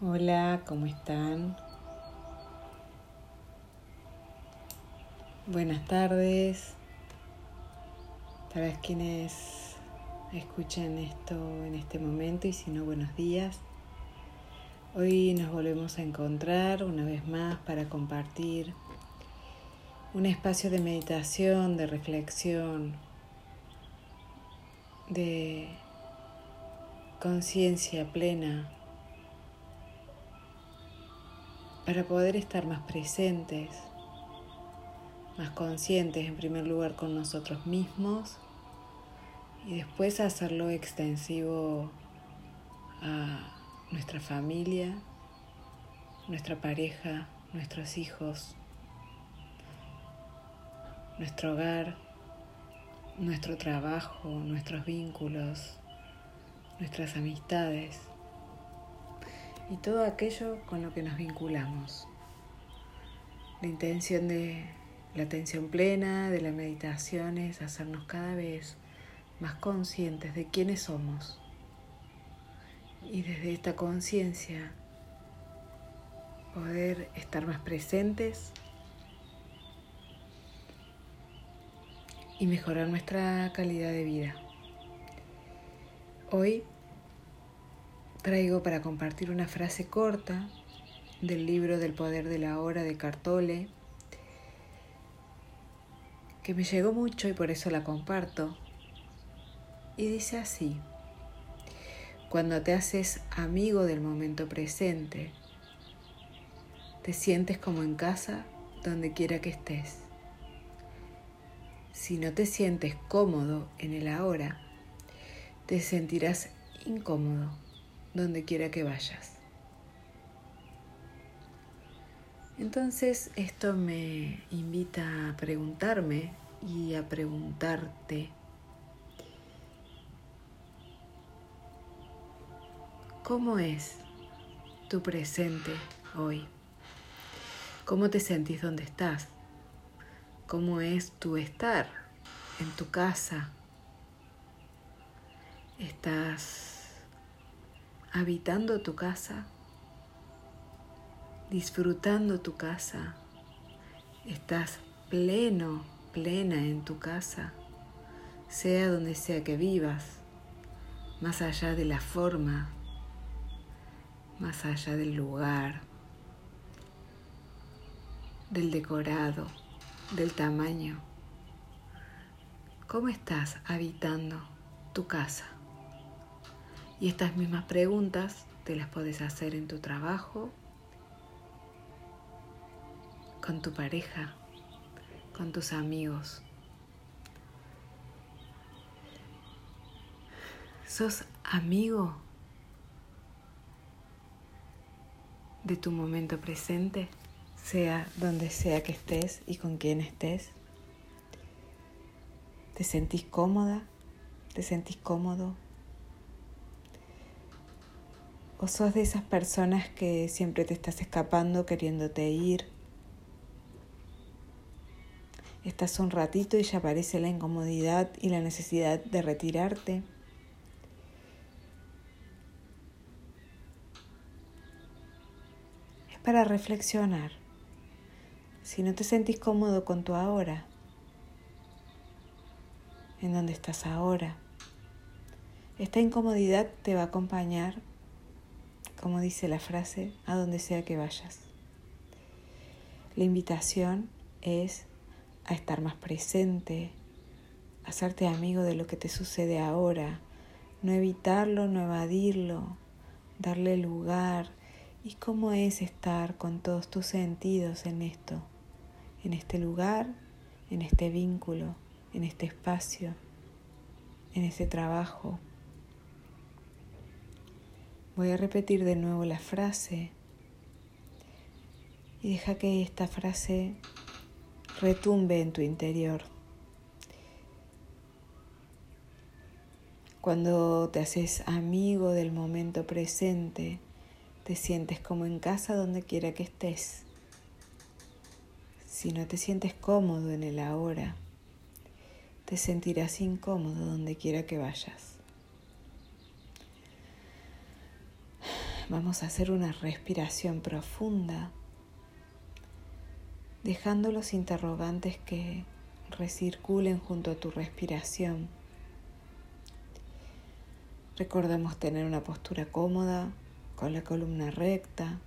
Hola, ¿cómo están? Buenas tardes. Para quienes escuchen esto en este momento y si no, buenos días. Hoy nos volvemos a encontrar una vez más para compartir un espacio de meditación, de reflexión, de conciencia plena para poder estar más presentes, más conscientes en primer lugar con nosotros mismos y después hacerlo extensivo a nuestra familia, nuestra pareja, nuestros hijos, nuestro hogar, nuestro trabajo, nuestros vínculos, nuestras amistades y todo aquello con lo que nos vinculamos. La intención de la atención plena, de la meditación es hacernos cada vez más conscientes de quiénes somos. Y desde esta conciencia poder estar más presentes y mejorar nuestra calidad de vida. Hoy traigo para compartir una frase corta del libro del poder de la hora de Cartole, que me llegó mucho y por eso la comparto. Y dice así, cuando te haces amigo del momento presente, te sientes como en casa donde quiera que estés. Si no te sientes cómodo en el ahora, te sentirás incómodo donde quiera que vayas. Entonces esto me invita a preguntarme y a preguntarte, ¿cómo es tu presente hoy? ¿Cómo te sentís donde estás? ¿Cómo es tu estar en tu casa? ¿Estás habitando tu casa, disfrutando tu casa, estás pleno, plena en tu casa, sea donde sea que vivas, más allá de la forma, más allá del lugar, del decorado, del tamaño. ¿Cómo estás habitando tu casa? Y estas mismas preguntas te las puedes hacer en tu trabajo, con tu pareja, con tus amigos. ¿Sos amigo de tu momento presente, sea donde sea que estés y con quien estés? ¿Te sentís cómoda? ¿Te sentís cómodo? ¿O sos de esas personas que siempre te estás escapando queriéndote ir? Estás un ratito y ya aparece la incomodidad y la necesidad de retirarte. Es para reflexionar. Si no te sentís cómodo con tu ahora, en dónde estás ahora, esta incomodidad te va a acompañar como dice la frase, a donde sea que vayas. La invitación es a estar más presente, a hacerte amigo de lo que te sucede ahora, no evitarlo, no evadirlo, darle lugar. ¿Y cómo es estar con todos tus sentidos en esto, en este lugar, en este vínculo, en este espacio, en este trabajo? Voy a repetir de nuevo la frase y deja que esta frase retumbe en tu interior. Cuando te haces amigo del momento presente, te sientes como en casa donde quiera que estés. Si no te sientes cómodo en el ahora, te sentirás incómodo donde quiera que vayas. Vamos a hacer una respiración profunda, dejando los interrogantes que recirculen junto a tu respiración. Recordamos tener una postura cómoda, con la columna recta.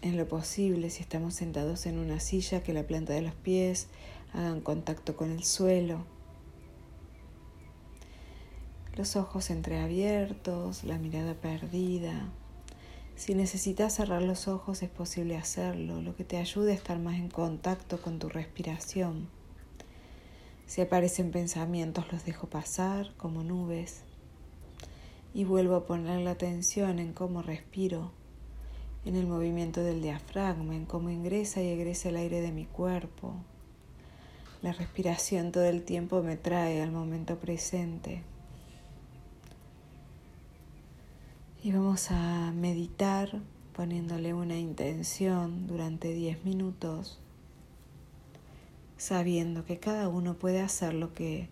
En lo posible, si estamos sentados en una silla, que la planta de los pies hagan contacto con el suelo los ojos entreabiertos, la mirada perdida. Si necesitas cerrar los ojos es posible hacerlo, lo que te ayude a estar más en contacto con tu respiración. Si aparecen pensamientos los dejo pasar como nubes y vuelvo a poner la atención en cómo respiro, en el movimiento del diafragma, en cómo ingresa y egresa el aire de mi cuerpo. La respiración todo el tiempo me trae al momento presente. Y vamos a meditar poniéndole una intención durante 10 minutos, sabiendo que cada uno puede hacer lo que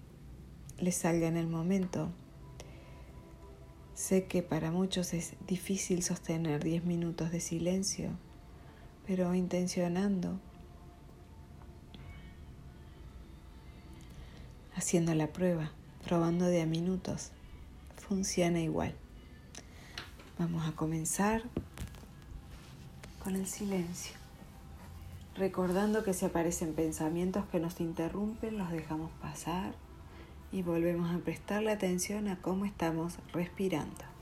le salga en el momento. Sé que para muchos es difícil sostener 10 minutos de silencio, pero intencionando, haciendo la prueba, probando de a minutos, funciona igual. Vamos a comenzar con el silencio, recordando que si aparecen pensamientos que nos interrumpen, los dejamos pasar y volvemos a prestarle atención a cómo estamos respirando.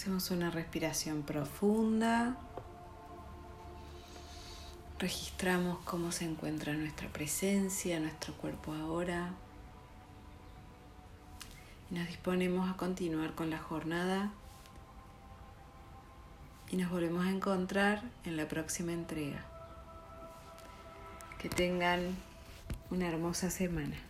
Hacemos una respiración profunda. Registramos cómo se encuentra nuestra presencia, nuestro cuerpo ahora. Y nos disponemos a continuar con la jornada. Y nos volvemos a encontrar en la próxima entrega. Que tengan una hermosa semana.